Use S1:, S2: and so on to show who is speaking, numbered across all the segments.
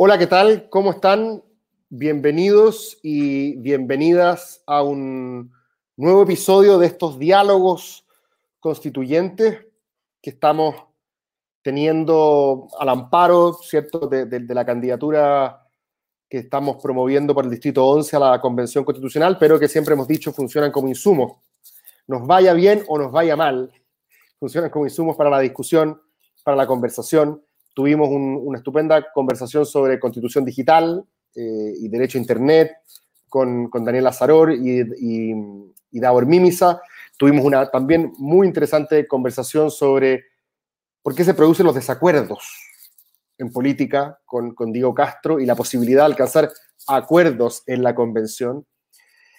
S1: Hola, ¿qué tal? ¿Cómo están? Bienvenidos y bienvenidas a un nuevo episodio de estos diálogos constituyentes que estamos teniendo al amparo, ¿cierto?, de, la candidatura que estamos promoviendo por el Distrito 11 a la Convención Constitucional, pero que siempre hemos dicho funcionan como insumos. Nos vaya bien o nos vaya mal, funcionan como insumos para la discusión, para la conversación. Tuvimos un- una estupenda conversación sobre constitución digital eh, y derecho a Internet con, con Daniel Azaror y, y, y Mímisa. Tuvimos una también muy interesante conversación sobre por qué se producen los desacuerdos en política con, con Diego Castro y la posibilidad de alcanzar acuerdos en la convención.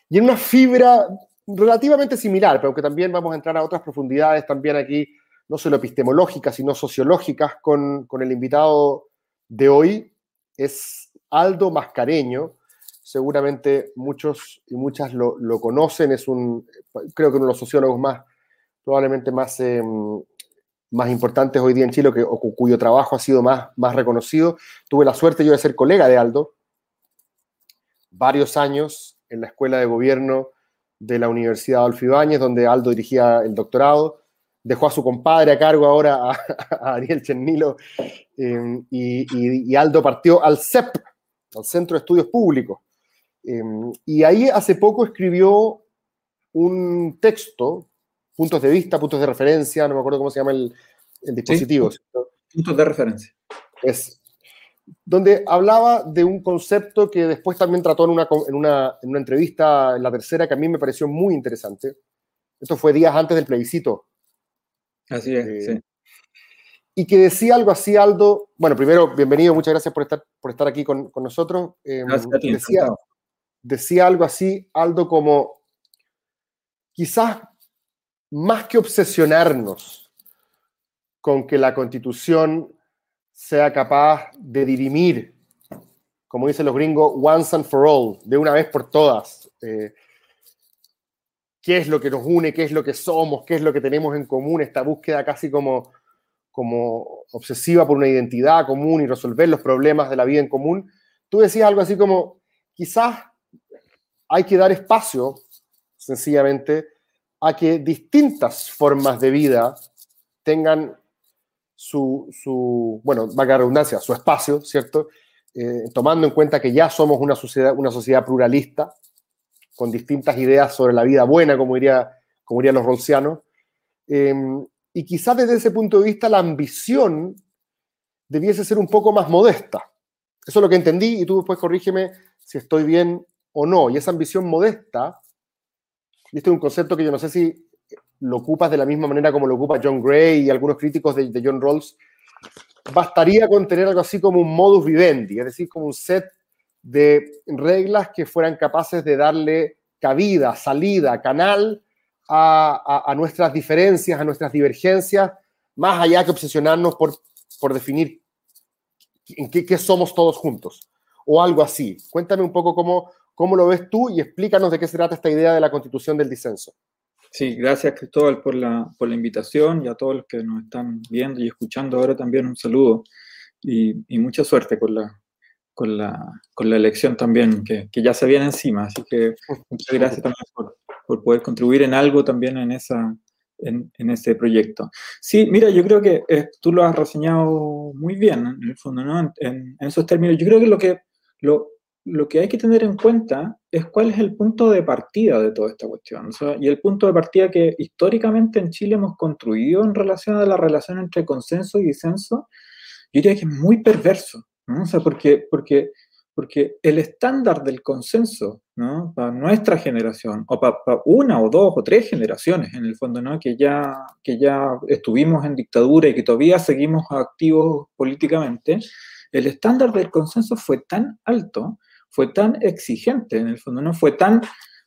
S1: Y en una fibra relativamente similar, pero que también vamos a entrar a otras profundidades también aquí, no solo epistemológicas, sino sociológicas, con, con el invitado de hoy, es Aldo Mascareño. Seguramente muchos y muchas lo, conocen, es un, creo que uno de los sociólogos más, probablemente más, eh, más importantes hoy día en Chile, o cu- cuyo trabajo ha sido más, más reconocido. Tuve la suerte yo de ser colega de Aldo varios años en la Escuela de Gobierno de la Universidad Adolfo Ibáñez, donde Aldo dirigía el doctorado. Dejó a su compadre a cargo ahora, a, Ariel Chernilo, eh, y, Aldo partió al CEP, al Centro de Estudios Públicos. Eh, y ahí hace poco escribió un texto, puntos de vista, puntos de referencia, no me acuerdo cómo se llama el, el dispositivo,
S2: puntos de referencia.
S1: es donde hablaba de un concepto que después también trató en una, en, una, en una entrevista, en la tercera, que a mí me pareció muy interesante. Esto fue días antes del plebiscito.
S2: Así es,
S1: Eh,
S2: sí.
S1: Y que decía algo así, Aldo. Bueno, primero, bienvenido, muchas gracias por estar, por estar aquí con, con nosotros. Eh,
S2: Gracias a ti,
S1: decía,
S2: encantado.
S1: decía algo así, Aldo, como quizás más que obsesionarnos con que la constitución sea capaz de dirimir, como dicen los gringos, once and for all, de una vez por todas, eh, qué es lo que nos une, qué es lo que somos, qué es lo que tenemos en común, esta búsqueda casi como, como obsesiva por una identidad común y resolver los problemas de la vida en común. Tú decías algo así como, quizás hay que dar espacio, sencillamente, a que distintas formas de vida tengan su, su bueno, la redundancia, su espacio, ¿cierto? Eh, tomando en cuenta que ya somos una sociedad, una sociedad pluralista, con distintas ideas sobre la vida buena, como, diría, como dirían los rolsianos. Eh, y quizás desde ese punto de vista la ambición debiese ser un poco más modesta. Eso es lo que entendí y tú después corrígeme si estoy bien o no. Y esa ambición modesta, este es un concepto que yo no sé si lo ocupas de la misma manera como lo ocupa John Gray y algunos críticos de, de John Rawls, bastaría con tener algo así como un modus vivendi, es decir, como un set de reglas que fueran capaces de darle cabida, salida, canal a, nuestras diferencias, a nuestras divergencias, más allá que obsesionarnos por, por definir en qué somos todos juntos, o algo así. Cuéntame un poco cómo, cómo lo ves tú y explícanos de qué se trata esta idea de la constitución del disenso.
S2: Sí, gracias Cristóbal por la, por la invitación y a todos los que nos están viendo y escuchando ahora también un saludo y, y mucha suerte con la, con la, con la elección también que, que ya se viene encima. Así que muchas gracias también por, por poder contribuir en algo también en, esa, en, en ese proyecto. Sí, mira, yo creo que eh, tú lo has reseñado muy bien en el fondo, ¿no? En, en- esos términos. Yo creo que lo que, lo, lo que hay que tener en cuenta es cuál es el punto de partida de toda esta cuestión. O sea, y el punto de partida que históricamente en Chile hemos construido en relación a la relación entre consenso y disenso, yo diría que es muy perverso. ¿no? O sea, porque, porque, porque el estándar del consenso, ¿no? Para nuestra generación, o para, para una o dos o tres generaciones, en el fondo, ¿no? Que ya, que ya estuvimos en dictadura y que todavía seguimos activos políticamente, el estándar del consenso fue tan alto, fue tan exigente, en el fondo, ¿no? Fue tan,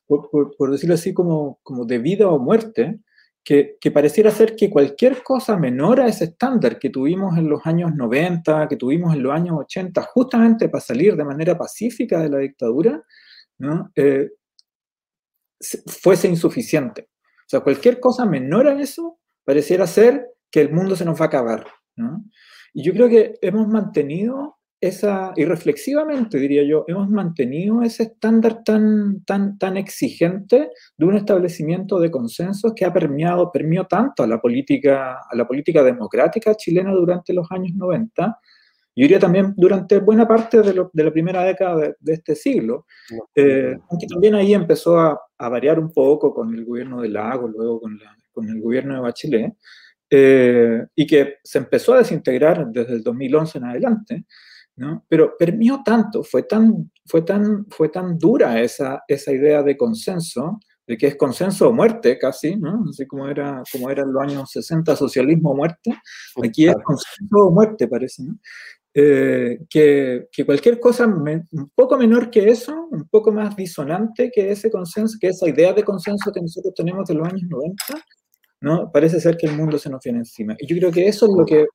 S2: por, decirlo así, como, como de vida o muerte, que, que, pareciera ser que cualquier cosa menor a ese estándar que tuvimos en los años 90, que tuvimos en los años 80, justamente para salir de manera pacífica de la dictadura, ¿no? eh, fuese insuficiente. O sea, cualquier cosa menor a eso pareciera ser que el mundo se nos va a acabar. ¿no? Y yo creo que hemos mantenido esa, y reflexivamente diría yo, hemos mantenido ese estándar tan, tan, tan exigente de un establecimiento de consensos que ha permeado, permeó tanto a la política, a la política democrática chilena durante los años 90, yo diría también durante buena parte de, lo, de la primera década de, de este siglo, eh, aunque también ahí empezó a, a, variar un poco con el gobierno de Lago, luego con, la, con el gobierno de Bachelet, eh, y que se empezó a desintegrar desde el 2011 en adelante, ¿no? Pero permió tanto, fue tan, fue tan, fue tan dura esa, esa idea de consenso, de que es consenso o muerte casi, ¿no? Así como era, como era en los años 60, socialismo o muerte, aquí es consenso o muerte parece, ¿no? Eh, que, que, cualquier cosa me, un poco menor que eso, un poco más disonante que ese consenso, que esa idea de consenso que nosotros tenemos de los años 90, ¿no? Parece ser que el mundo se nos viene encima. Y yo creo que eso es lo que,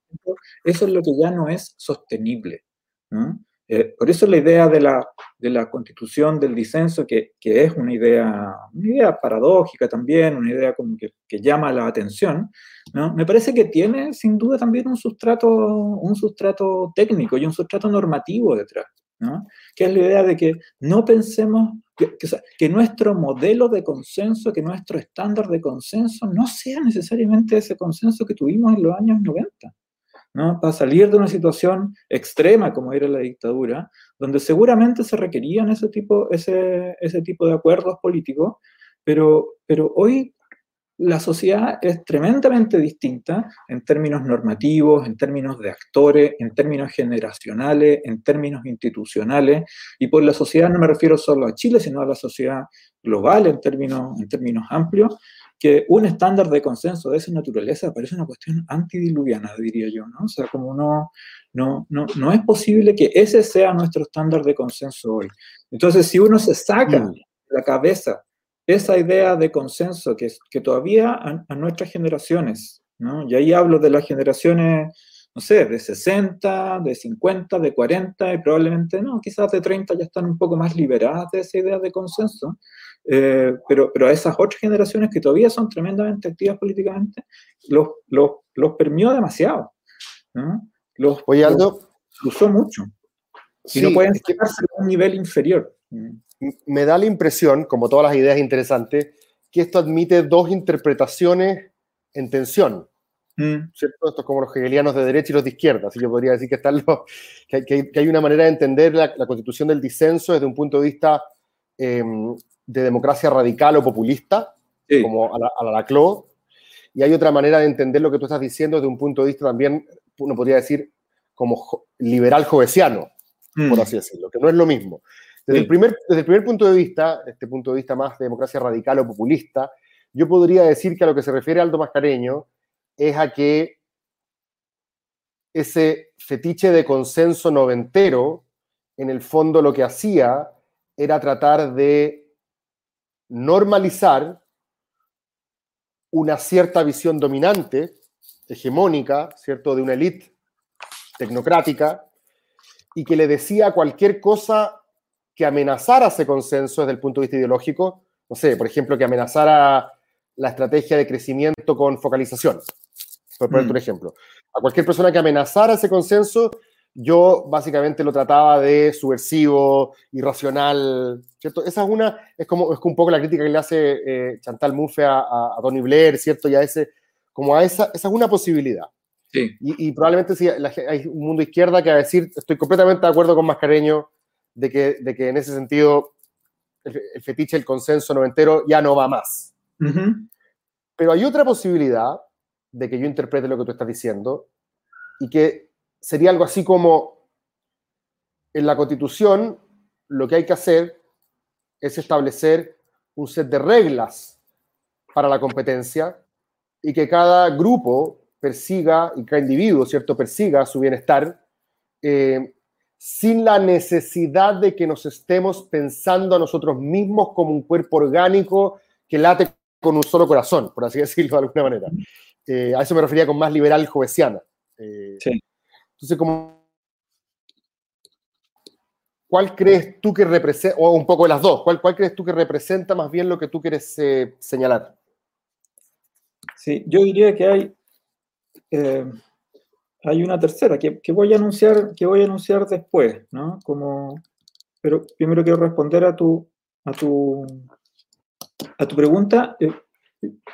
S2: eso es lo que ya no es sostenible. ¿No? Eh, por eso la idea de la, de la constitución del disenso, que, que, es una idea, una idea paradójica también, una idea como que, que, llama la atención, ¿no? me parece que tiene sin duda también un sustrato, un sustrato técnico y un sustrato normativo detrás, ¿no? que es la idea de que no pensemos, que, que, que nuestro modelo de consenso, que nuestro estándar de consenso no sea necesariamente ese consenso que tuvimos en los años 90. ¿No? para salir de una situación extrema como era la dictadura, donde seguramente se requerían ese tipo, ese, ese tipo de acuerdos políticos, pero, pero hoy la sociedad es tremendamente distinta en términos normativos, en términos de actores, en términos generacionales, en términos institucionales, y por la sociedad no me refiero solo a Chile, sino a la sociedad global en términos, en términos amplios, que un estándar de consenso de esa naturaleza parece una cuestión antidiluviana, diría yo, ¿no? O sea, como no, no, no, no es posible que ese sea nuestro estándar de consenso hoy. Entonces, si uno se saca de la cabeza esa idea de consenso que, que todavía a, a nuestras generaciones, ¿no? Y ahí hablo de las generaciones no sé, de 60, de 50, de 40 y probablemente no, quizás de 30 ya están un poco más liberadas de esa idea de consenso, eh, pero, pero a esas otras generaciones que todavía son tremendamente activas políticamente, los, los, los permió demasiado. ¿no? Los,
S1: Oye, Aldo,
S2: los usó mucho. Y sí, no pueden sacarse a un nivel inferior.
S1: Me da la impresión, como todas las ideas interesantes, que esto admite dos interpretaciones en tensión. Mm. ¿Cierto? Esto es como los hegelianos de derecha y los de izquierda. Así yo podría decir que, están los, que, que, que, hay una manera de entender la, la, constitución del disenso desde un punto de vista eh, de democracia radical o populista, sí. como a la, a la Laclau, y hay otra manera de entender lo que tú estás diciendo desde un punto de vista también, uno podría decir, como liberal jovesiano, mm. por así decirlo, que no es lo mismo. Desde, sí. el primer, desde el primer punto de vista, este punto de vista más de democracia radical o populista, yo podría decir que a lo que se refiere Aldo Mascareño es a que ese fetiche de consenso noventero, en el fondo lo que hacía era tratar de normalizar una cierta visión dominante, hegemónica, ¿cierto?, de una élite tecnocrática, y que le decía cualquier cosa que amenazara ese consenso desde el punto de vista ideológico, no sé, por ejemplo, que amenazara la estrategia de crecimiento con focalización, por ponerte mm. un ejemplo. A cualquier persona que amenazara ese consenso, yo básicamente lo trataba de subversivo, irracional, ¿cierto? Esa es una, es como, es un poco la crítica que le hace eh, Chantal Mouffe a, a, a, Tony Blair, ¿cierto? Y a ese, como a esa, esa es una posibilidad.
S2: Sí.
S1: Y, y, probablemente si la, hay un mundo izquierda que va a decir, estoy completamente de acuerdo con Mascareño, de que, de que en ese sentido el, el fetiche, el consenso noventero ya no va más.
S2: Uh -huh.
S1: Pero hay otra posibilidad de que yo interprete lo que tú estás diciendo y que sería algo así como en la constitución lo que hay que hacer es establecer un set de reglas para la competencia y que cada grupo persiga y cada individuo, ¿cierto?, persiga su bienestar eh, sin la necesidad de que nos estemos pensando a nosotros mismos como un cuerpo orgánico que late con un solo corazón, por así decirlo de alguna manera. Eh, a eso me refería con más liberal jovesiana. Eh,
S2: Sí.
S1: Entonces, como, ¿cuál crees tú que representa, o un poco de las dos, ¿cuál, cuál crees tú que representa más bien lo que tú quieres eh, señalar?
S2: Sí, yo diría que hay, hay una tercera que, que voy a anunciar, que voy a anunciar después, ¿no? Como, pero primero quiero responder a tu, a tu, a tu pregunta. Eh,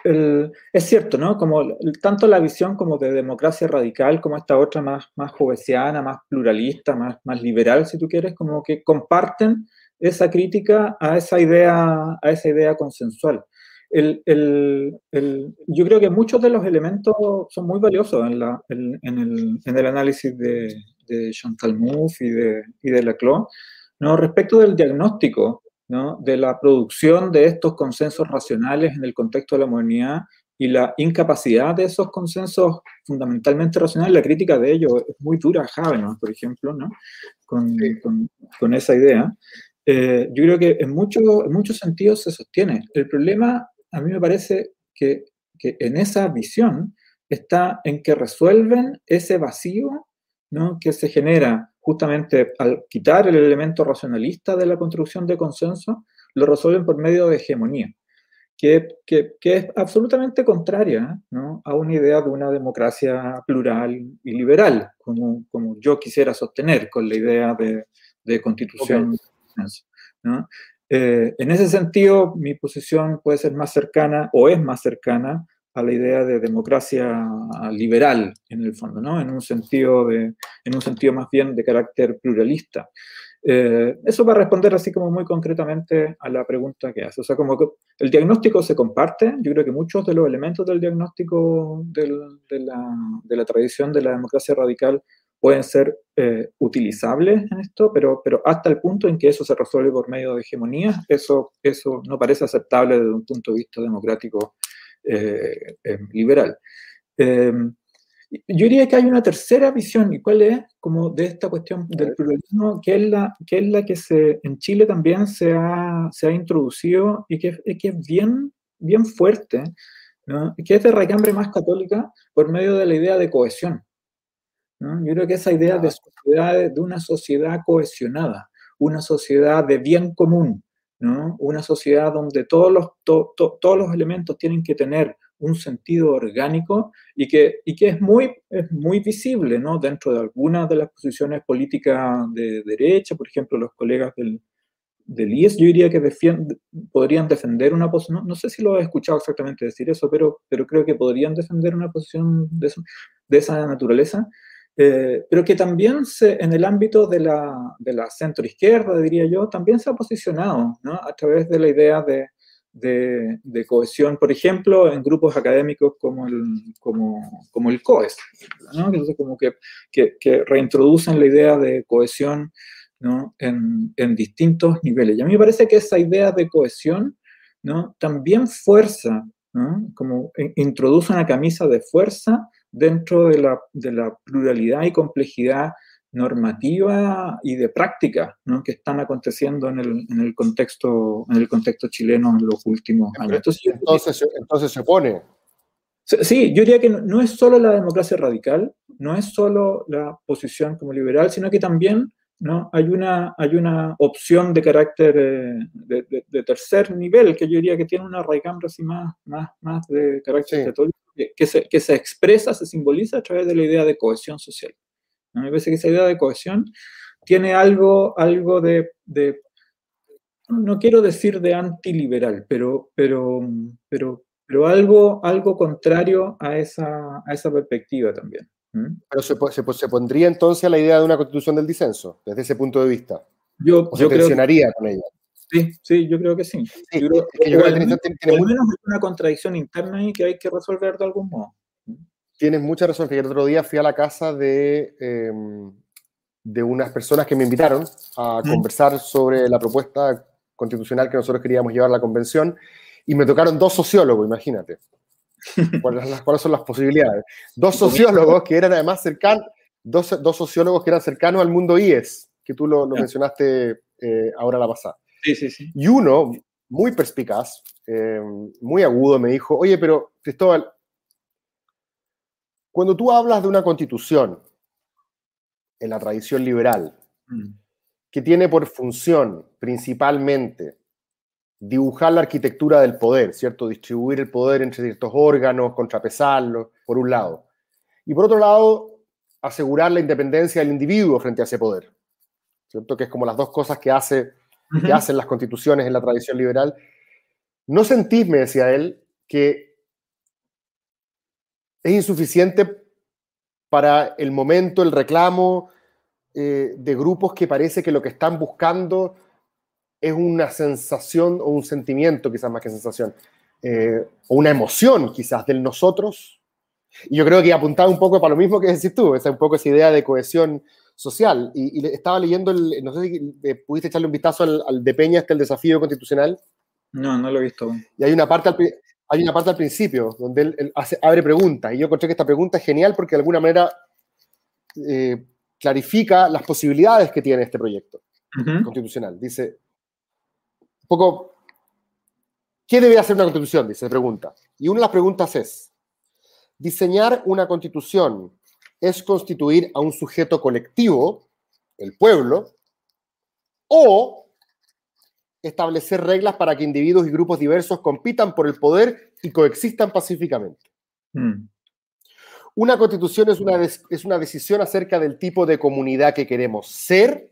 S2: el- es cierto, ¿no? Como el- tanto la visión como de democracia radical, como esta otra más, más jovesiana, más pluralista, más, más liberal, si tú quieres, como que comparten esa crítica a esa idea, a esa idea consensual. El, yo creo que muchos de los elementos son muy valiosos en, la- en el, en el análisis de, de Chantal Mouffe y de, y de Laclau, ¿no? respecto del diagnóstico ¿no? de la producción de estos consensos racionales en el contexto de la modernidad y la incapacidad de esos consensos fundamentalmente racionales, la crítica de ellos es muy dura a Habermas, por ejemplo, ¿no? con, con- con esa idea. Eh, yo creo que en, muchos en muchos sentidos se sostiene. El problema, a mí me parece que, que en esa visión está en que resuelven ese vacío ¿no? que se genera justamente al quitar el elemento racionalista de la construcción de consenso, lo resuelven por medio de hegemonía, que, que- que es absolutamente contraria ¿no? a una idea de una democracia plural y liberal, como, como yo quisiera sostener con la idea de, de constitución. Eh, en ese sentido, mi posición puede ser más cercana o es más cercana a la idea de democracia liberal, en el fondo, ¿no? En un sentido, de, en un sentido más bien de carácter pluralista. Eh, eso va a responder así como muy concretamente a la pregunta que hace. O sea, como que el diagnóstico se comparte, yo creo que muchos de los elementos del diagnóstico de, la, de la tradición de la democracia radical pueden ser eh, utilizables en esto, pero, pero hasta el punto en que eso se resuelve por medio de hegemonías, eso, eso no parece aceptable desde un punto de vista democrático eh, eh, liberal. Eh, yo diría que hay una tercera visión, ¿y cuál es? Como de esta cuestión del pluralismo, que es la que, es la que se, en Chile también se ha, se ha introducido y que, que es bien, bien fuerte, ¿no? que es de recambre más católica por medio de la idea de cohesión. ¿no? Yo creo que esa idea de, sociedad, de una sociedad cohesionada, una sociedad de bien común, ¿no? una sociedad donde todos los, to, to, todos los elementos tienen que tener un sentido orgánico y que, y que es, muy, es muy visible ¿no? dentro de algunas de las posiciones políticas de derecha, por ejemplo, los colegas del, del IES, yo diría que defiend, podrían defender una posición, no, no, sé si lo he escuchado exactamente decir eso, pero, pero creo que podrían defender una posición de, eso, de esa naturaleza, eh, pero que también se, en el ámbito de la, de la centroizquierda, diría yo, también se ha posicionado ¿no? a través de la idea de, de, de, cohesión, por ejemplo, en grupos académicos como el, como, como el COES, ¿no? Entonces, como que, que, que, reintroducen la idea de cohesión ¿no? en, en, distintos niveles. Y a mí me parece que esa idea de cohesión ¿no? también fuerza, como introduce una camisa de fuerza dentro de la, de la pluralidad y complejidad normativa y de práctica ¿no? que están aconteciendo en el, en el, contexto, en el contexto chileno en los últimos años.
S1: Entonces, entonces, entonces se opone.
S2: Sí, yo diría que no es solo la democracia radical, no es solo la posición como liberal, sino que también ¿no? hay, una, hay una opción de carácter eh, de, de, de, tercer nivel, que yo diría que tiene una raigambre así más, más, más de carácter sí. católico, que, se, que se expresa, se simboliza a través de la idea de cohesión social. ¿no? Me parece que esa idea de cohesión tiene algo, algo de, de no quiero decir de antiliberal, pero, pero, pero, pero algo, algo contrario a esa, a esa perspectiva también.
S1: ¿Mm? Pero se, se, se, pondría entonces a la idea de una constitución del disenso, desde ese punto de vista.
S2: Yo,
S1: o
S2: yo
S1: se tensionaría con ella.
S2: Sí, sí, yo creo que sí.
S1: sí
S2: yo creo,
S1: que
S2: que al menos, tiene, al menos una contradicción interna ahí que hay que resolver de algún modo.
S1: Tienes mucha razón, que el otro día fui a la casa de, eh, de unas personas que me invitaron a
S2: ¿Mm?
S1: conversar sobre la propuesta constitucional que nosotros queríamos llevar a la convención y me tocaron dos sociólogos, imagínate. ¿Cuáles, ¿Cuáles, son las posibilidades? Dos sociólogos que eran además cercanos, dos, dos, sociólogos que eran cercanos al mundo IES, que tú lo, lo mencionaste eh, ahora la pasada.
S2: Sí, sí, sí.
S1: Y uno muy perspicaz, eh, muy agudo, me dijo, oye, pero Cristóbal, cuando tú hablas de una constitución en la tradición liberal,
S2: Mm.
S1: que tiene por función principalmente dibujar la arquitectura del poder, ¿cierto? Distribuir el poder entre ciertos órganos, contrapesarlo, por un lado. Y por otro lado, asegurar la independencia del individuo frente a ese poder, ¿cierto? Que es como las dos cosas que, hace, que hacen las constituciones en la tradición liberal. ¿No sentís, me decía él, que es insuficiente para el momento, el reclamo eh, de grupos que parece que lo que están buscando es una sensación o un sentimiento, quizás más que sensación, eh, o una emoción quizás del nosotros? Y yo creo que apuntaba un poco para lo mismo que decís tú, esa un poco esa idea de cohesión social. Y, estaba leyendo, el, no sé si eh, pudiste echarle un vistazo al, al de Peña, este, el desafío constitucional,
S2: No, no lo he visto
S1: y hay una parte al, hay una parte al principio donde él, él hace- abre preguntas. Y yo encontré que esta pregunta es genial porque de alguna manera eh, clarifica las posibilidades que tiene este proyecto constitucional. Dice, un poco, ¿qué debe hacer una constitución? Dice, pregunta. Y una de las preguntas es, diseñar una constitución es constituir a un sujeto colectivo, el pueblo, o establecer reglas para que individuos y grupos diversos compitan por el poder y coexistan pacíficamente.
S2: Mm.
S1: Una constitución es una, es una decisión acerca del tipo de comunidad que queremos ser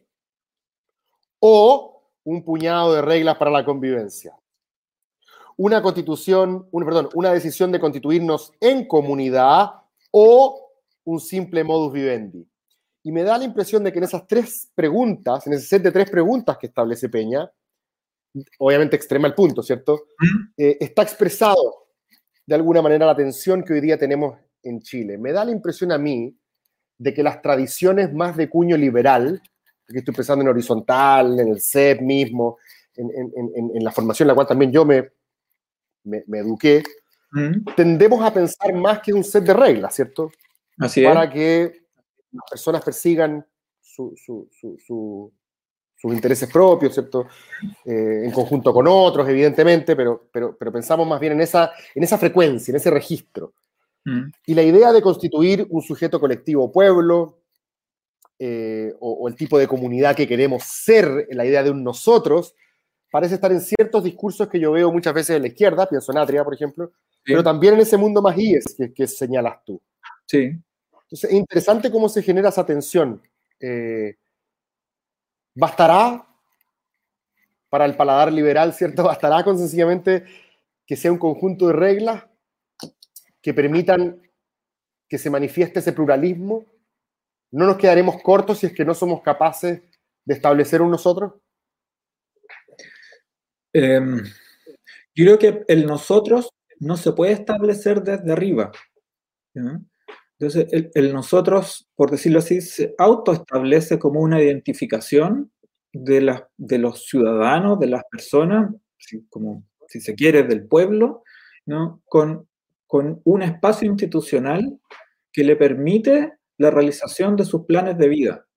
S1: o un puñado de reglas para la convivencia. Una constitución, un, perdón, una decisión de constituirnos en comunidad o un simple modus vivendi. Y me da la impresión de que en esas tres preguntas, en ese set de tres preguntas que establece Peña, obviamente extrema el punto, ¿cierto? Eh, está expresado de alguna manera la tensión que hoy día tenemos en Chile. Me da la impresión a mí de que las tradiciones más de cuño liberal, aquí estoy pensando en horizontal, en el CEP mismo, en, en- en- en la formación en la cual también yo me, me, me eduqué,
S2: Mm.
S1: tendemos a pensar más que un set de reglas, ¿cierto?
S2: Así es.
S1: Para que las personas persigan su- su- su- su- sus intereses propios, ¿cierto? Eh, en conjunto con otros, evidentemente, pero, pero, pero pensamos más bien en esa, en esa frecuencia, en ese registro.
S2: Mm.
S1: Y la idea de constituir un sujeto colectivo pueblo, eh, o, o el tipo de comunidad que queremos ser, la idea de un nosotros, parece estar en ciertos discursos que yo veo muchas veces en la izquierda, pienso en Atria, por ejemplo,
S2: Sí.
S1: pero también en ese mundo más IES que, que señalas tú.
S2: Sí.
S1: Entonces, es interesante cómo se genera esa tensión. Eh, ¿Bastará para el paladar liberal, ¿cierto? ¿Bastará con sencillamente que sea un conjunto de reglas que permitan que se manifieste ese pluralismo? ¿No nos quedaremos cortos si es que no somos capaces de establecer un nosotros?
S2: Em, yo creo que el nosotros no se puede establecer desde arriba. ¿ya? Entonces, el, nosotros, por decirlo así, se autoestablece como una identificación de, las- de los ciudadanos, de las personas, si- como si se quiere, del pueblo, ¿no? con, con un espacio institucional que le permite la realización de sus planes de vida,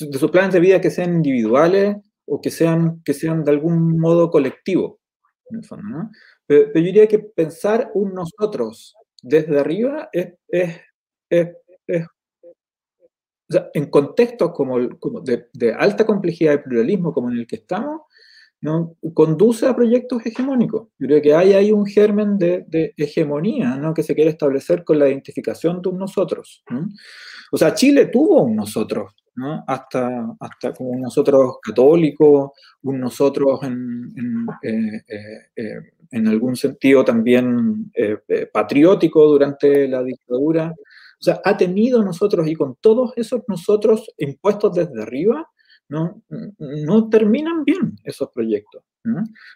S2: de sus planes de vida que sean individuales o que sean, que sean de algún modo colectivo. Pero, pero yo diría que pensar un nosotros desde arriba es, o sea, en contextos como, como de, de alta complejidad y pluralismo como en el que estamos, ¿no? conduce a proyectos hegemónicos. Yo creo que hay ahí un germen de, de hegemonía ¿no? que se quiere establecer con la identificación de un nosotros. ¿no? O sea, Chile tuvo un nosotros, ¿no? hasta, hasta como un nosotros católico, un nosotros en, en, eh, eh, eh, en algún sentido también eh, eh, patriótico durante la dictadura. O sea, ha tenido nosotros y con todos esos nosotros impuestos desde arriba, no, no terminan bien esos proyectos.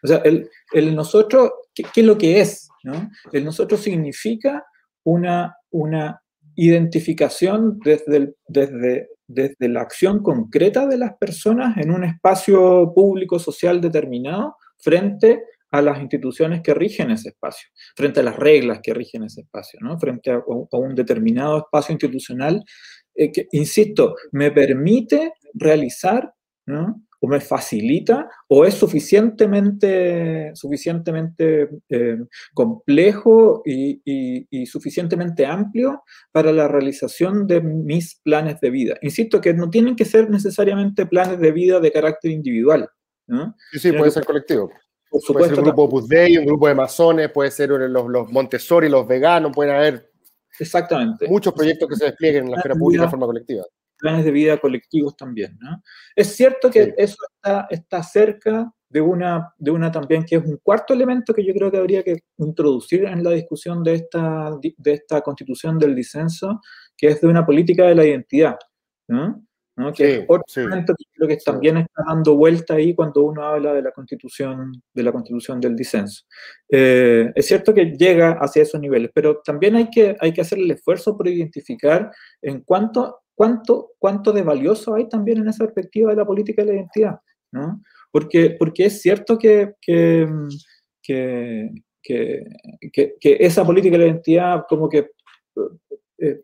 S2: O sea, el, el nosotros, ¿qué, ¿qué, es lo que es? ¿no? El nosotros significa una, una identificación desde, desde, desde la acción concreta de las personas en un espacio público social determinado frente a las instituciones que rigen ese espacio, frente a las reglas que rigen ese espacio, ¿no? frente a, a un determinado espacio institucional eh, que, insisto, me permite realizar ¿no? o me facilita o es suficientemente, suficientemente eh, complejo y, y, y, suficientemente amplio para la realización de mis planes de vida. Insisto que no tienen que ser necesariamente planes de vida de carácter individual. ¿no?
S1: Sí, sí, puede ser colectivo. Por supuesto, puede ser un grupo Opus Dei, un grupo de masones, puede ser los, los Montessori, los veganos, pueden haber
S2: Exactamente.
S1: muchos proyectos que se desplieguen en la esfera pública de forma colectiva
S2: planes de vida colectivos también. ¿no? Es cierto que sí. eso está, está, cerca de una, de una también que es un cuarto elemento que yo creo que habría que introducir en la discusión de esta, de esta constitución del disenso, que es de una política de la identidad. ¿no? ¿No? Que sí, es otro sí. elemento que creo que también está dando vuelta ahí cuando uno habla de la constitución, de la constitución del disenso. Eh, es cierto que llega hacia esos niveles, pero también hay que, hay que hacer el esfuerzo por identificar en cuánto cuánto, cuánto de valioso hay también en esa perspectiva de la política de la identidad, ¿no? Porque, porque es cierto que, que, que, que, que esa política de la identidad como que eh,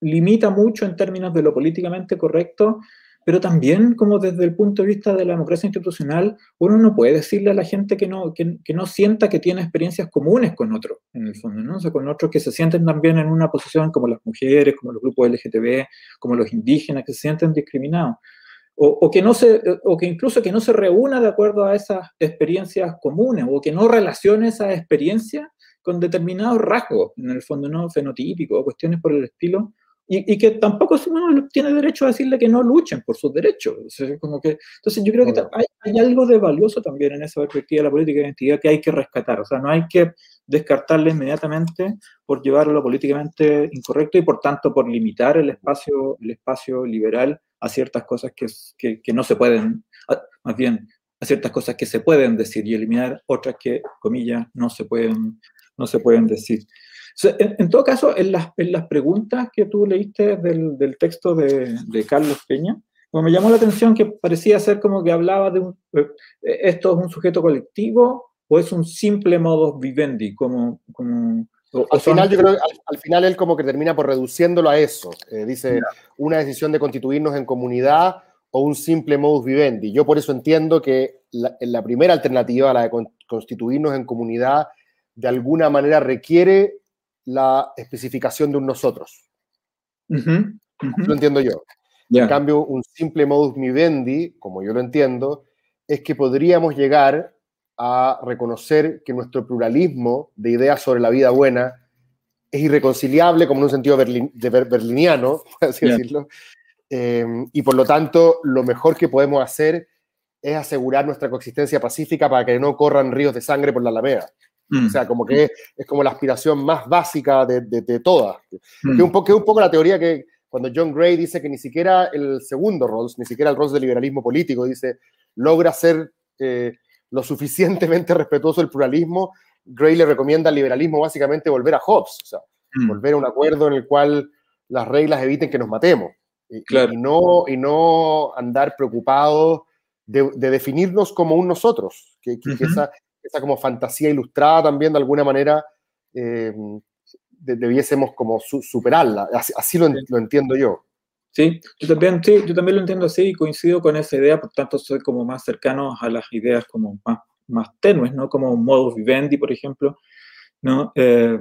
S2: limita mucho en términos de lo políticamente correcto, pero también como desde el punto de vista de la democracia institucional, uno no puede decirle a la gente que no, que, no sienta que tiene experiencias comunes con otros, en el fondo, ¿no? O sea, con otros que se sienten también en una posición como las mujeres, como los grupos LGTB, como los indígenas, que se sienten discriminados. O, o, que no se, o que incluso que no se reúna de acuerdo a esas experiencias comunes, o que no relacione esa experiencia con determinados rasgos, en el fondo, ¿no? Fenotípicos, cuestiones por el estilo, y, y, que tampoco uno tiene derecho a decirle que no luchen por sus derechos. O sea, como que, entonces yo creo que hay, hay, algo de valioso también en esa perspectiva de la política de identidad que hay que rescatar. O sea, no hay que descartarle inmediatamente por llevarlo políticamente incorrecto y por tanto por limitar el espacio, el espacio liberal a ciertas cosas que, que, que no se pueden, más bien a ciertas cosas que se pueden decir y eliminar otras que, comillas, no se pueden, no se pueden decir. En, en, todo caso, en las, en las, preguntas que tú leíste del, del texto de, de, Carlos Peña, como me llamó la atención que parecía ser como que hablaba de un, eh, esto es un sujeto colectivo o es un simple modus vivendi, como... como
S1: o, al final, yo creo que al, al, final él como que termina por reduciéndolo a eso. Eh, dice, yeah. una decisión de constituirnos en comunidad o un simple modus vivendi. Yo por eso entiendo que la, la primera alternativa, la de constituirnos en comunidad, de alguna manera requiere la especificación de un nosotros. Uh -huh, uh -huh. Lo entiendo yo. Yeah. En cambio, un simple modus vivendi, como yo lo entiendo, es que podríamos llegar a reconocer que nuestro pluralismo de ideas sobre la vida buena es irreconciliable, como en un sentido berlin, de ber, berliniano, por así yeah. decirlo, eh, y por lo tanto, lo mejor que podemos hacer es asegurar nuestra coexistencia pacífica para que no corran ríos de sangre por la Alameda. Mm. O sea, como que es, es, como la aspiración más básica de, de, de todas. Mm. Que, un poco, que es un poco la teoría que cuando John Gray dice que ni siquiera el segundo Rawls, ni siquiera el Rawls del liberalismo político, dice, logra ser eh, lo suficientemente respetuoso del pluralismo, Gray le recomienda al liberalismo básicamente volver a Hobbes, o sea, mm. volver a un acuerdo en el cual las reglas eviten que nos matemos. Y, claro. y no, y no andar preocupados de, de, definirnos como un nosotros, que, que, uh -huh. que esa, esa como fantasía ilustrada también de alguna manera eh, de, debiésemos como su, superarla. Así, así lo, lo, entiendo yo.
S2: Sí, yo también, sí, yo también lo entiendo así y coincido con esa idea, por tanto soy como más cercano a las ideas como más, más tenues, ¿no? Como modus vivendi, por ejemplo, ¿no? Eh,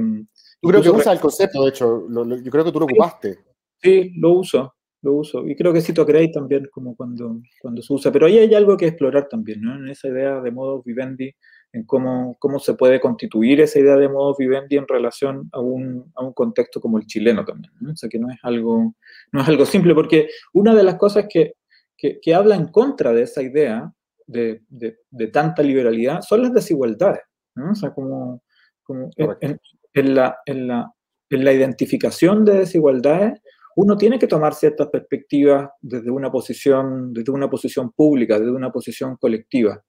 S1: tú creo que usas el concepto, de hecho, lo, lo, yo creo que tú lo ocupaste.
S2: Sí, lo uso, lo uso. Y creo que cito Gray también como cuando, cuando se usa. Pero ahí hay algo que explorar también, ¿no? En esa idea de modus vivendi, en cómo, cómo se puede constituir esa idea de modus vivendi en relación a un, a un contexto como el chileno también. ¿no? O sea, que no es algo, no es algo simple, porque una de las cosas que, que, que habla en contra de esa idea de, de, de, tanta liberalidad son las desigualdades. ¿no? O sea, como, como en, en, la, en, la, en la identificación de desigualdades, uno tiene que tomar ciertas perspectivas desde una posición, desde una posición pública, desde una posición colectiva.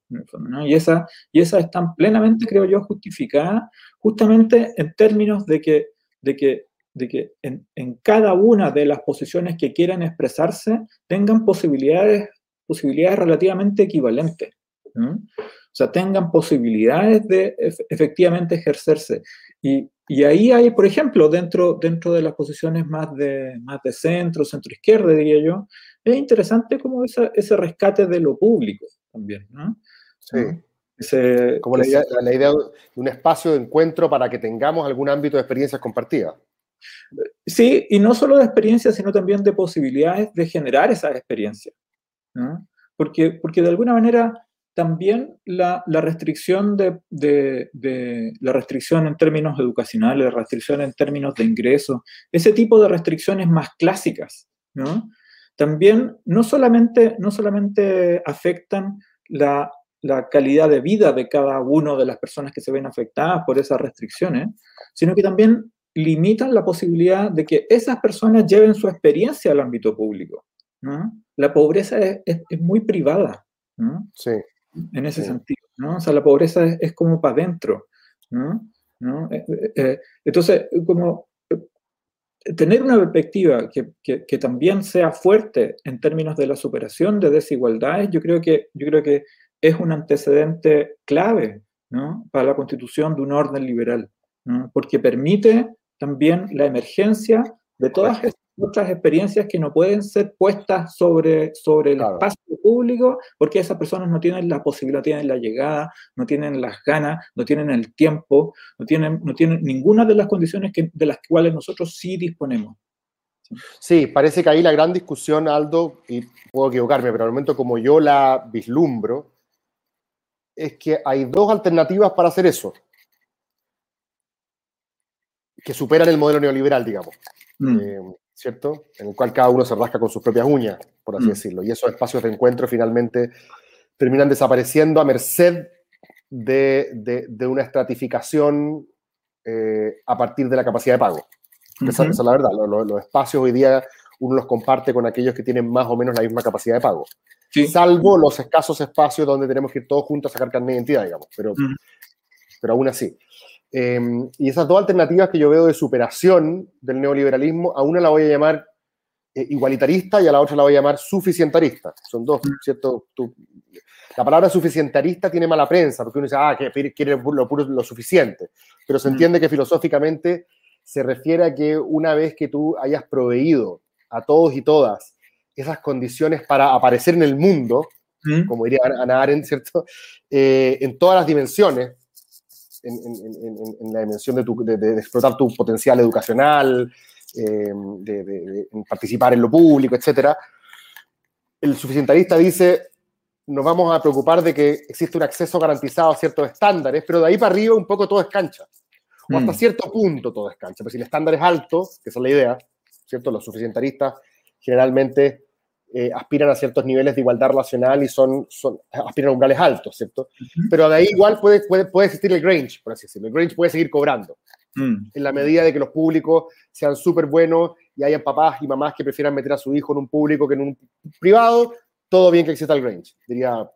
S2: Y, esa, y esas están plenamente, creo yo, justificadas justamente en términos de que, de que, de que en, en cada una de las posiciones que quieran expresarse tengan posibilidades, posibilidades relativamente equivalentes. O sea, tengan posibilidades de efectivamente ejercerse. Y, y, ahí hay, por ejemplo, dentro, dentro de las posiciones más de, más de centro, centro izquierda, diría yo, es interesante como esa, ese rescate de lo público también, ¿no?
S1: Sí.
S2: Ese-
S1: Como la idea, la idea de un espacio de encuentro para que tengamos algún ámbito de experiencias compartidas.
S2: Sí, y no solo de experiencias, sino también de posibilidades de generar esas experiencias. ¿no? Porque, porque de alguna manera también la, la restricción de, de- la restricción en términos educacionales, la restricción en términos de ingresos, ese tipo de restricciones más clásicas, ¿no? También no solamente, no solamente afectan la, la calidad de vida de cada una de las personas que se ven afectadas por esas restricciones, sino que también limitan la posibilidad de que esas personas lleven su experiencia al ámbito público. ¿no? La pobreza es, es- es muy privada ¿no?
S1: Sí.
S2: En ese
S1: Sí.
S2: sentido. ¿no? O sea, la pobreza es, es como para adentro. ¿no? ¿no? Eh, eh, eh, entonces, como eh, tener una perspectiva que, que- que también sea fuerte en términos de la superación de desigualdades, yo creo que, yo creo que es un antecedente clave ¿no? para la constitución de un orden liberal, ¿no? porque permite también la emergencia de todas estas otras experiencias que no pueden ser puestas sobre, sobre el
S1: Claro.
S2: espacio público, porque esas personas no tienen la posibilidad, no tienen la llegada, no tienen las ganas, no tienen el tiempo, no tienen, no tienen ninguna de las condiciones que, de las cuales nosotros sí disponemos.
S1: Sí, parece que ahí la gran discusión, Aldo, y puedo equivocarme, pero al momento como yo la vislumbro, es que hay dos alternativas para hacer eso, que superan el modelo neoliberal, digamos,
S2: Mm.
S1: eh, ¿cierto? En el cual cada uno se rasca con sus propias uñas, por así
S2: Mm.
S1: decirlo, y esos espacios de encuentro finalmente terminan desapareciendo a merced de, de- de una estratificación eh, a partir de la capacidad de pago. Esa,
S2: Ujú.
S1: esa es la verdad. Los, los- los espacios hoy día uno los comparte con aquellos que tienen más o menos la misma capacidad de pago.
S2: Sí.
S1: Salvo los escasos espacios donde tenemos que ir todos juntos a sacar carne de identidad, digamos. Pero,
S2: Mm.
S1: pero aún así. Eh, y esas dos alternativas que yo veo de superación del neoliberalismo, a una la voy a llamar eh, igualitarista y a la otra la voy a llamar suficientarista. Son dos, ¿cierto? Tú- la palabra suficientarista tiene mala prensa, porque uno dice, ah, que quiere lo, puro, lo suficiente. Pero se
S2: Mm.
S1: entiende que filosóficamente se refiere a que una vez que tú hayas proveído a todos y todas esas condiciones para aparecer en el mundo,
S2: Mm.
S1: como diría Ana Arendt, ¿cierto? Eh, en todas las dimensiones, en, la dimensión de, tu- de- de explotar tu potencial educacional, eh, de, participar en lo público, etc. El suficientarista dice, nos vamos a preocupar de que existe un acceso garantizado a ciertos estándares, pero de ahí para arriba un poco todo es cancha. O hasta
S2: Mm.
S1: cierto punto todo es cancha. Pero si el estándar es alto, que esa es la idea, ¿cierto? Los suficientaristas generalmente eh, aspiran a ciertos niveles de igualdad relacional y son, son, aspiran a umbrales altos, ¿cierto? Pero de ahí igual puede, puede, puede existir el Grange, por así decirlo. El Grange puede seguir cobrando
S2: Mm.
S1: en la medida de que los públicos sean súper buenos y hayan papás y mamás que prefieran meter a su hijo en un público que en un privado, todo bien que exista el Grange, diría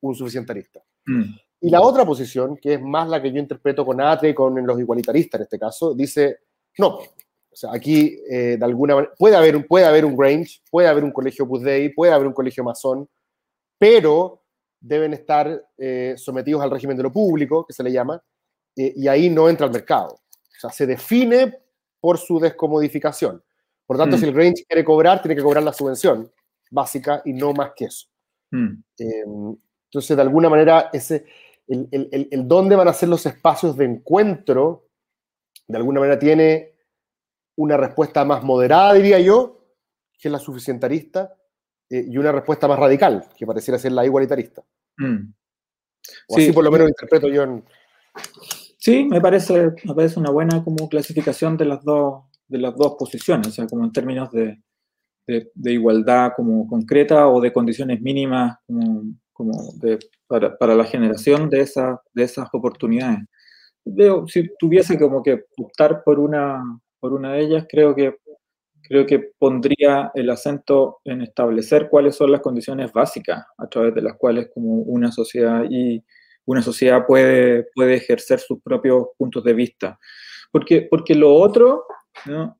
S1: un suficientarista.
S2: Mm.
S1: Y la otra posición, que es más la que yo interpreto con ATRE y con los igualitaristas en este caso, dice, no, sea, aquí eh, de alguna manera puede haber, un, puede haber un Grange, puede haber un colegio Opus Dei, puede haber un colegio masón, pero deben estar eh, sometidos al régimen de lo público, que se le llama, eh, y ahí no entra al mercado. O sea, se define por su descomodificación. Por tanto,
S2: Mm.
S1: si el Grange quiere cobrar, tiene que cobrar la subvención básica y no más que eso.
S2: Mm.
S1: Eh, entonces, de alguna manera, ese, el, el, el, el dónde van a ser los espacios de encuentro, de alguna manera tiene una respuesta más moderada, diría yo, que es la suficientarista, eh, y una respuesta más radical, que pareciera ser la igualitarista.
S2: Mm.
S1: O
S2: Sí.
S1: así por lo menos interpreto yo en...
S2: Sí, me parece, me parece una buena como clasificación de las dos, de las dos posiciones, o sea, como en términos de, de, de igualdad como concreta o de condiciones mínimas como, como de, para, para la generación de, esa, de esas oportunidades. Veo, si tuviese como que optar por una, por una de ellas, creo que, creo que pondría el acento en establecer cuáles son las condiciones básicas a través de las cuales como una sociedad y una sociedad puede, puede ejercer sus propios puntos de vista. Porque, porque lo otro, ¿no?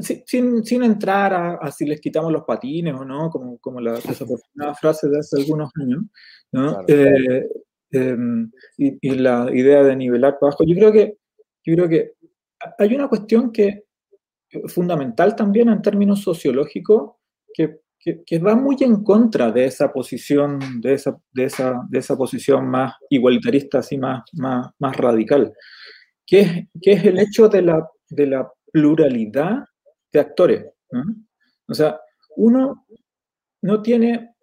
S2: sin, sin, entrar a, a, si les quitamos los patines o no, como, como la desafortunada frase de hace algunos años, ¿no? Claro. Eh, eh, y, y, la idea de nivelar abajo, yo creo que, yo creo que hay una cuestión que fundamental también en términos sociológicos que va muy en contra de esa posición, de esa, de esa, de esa posición más igualitarista, así más, más, más radical, que es, que es el hecho de la, de la pluralidad de actores. ¿no? O sea, uno no tiene,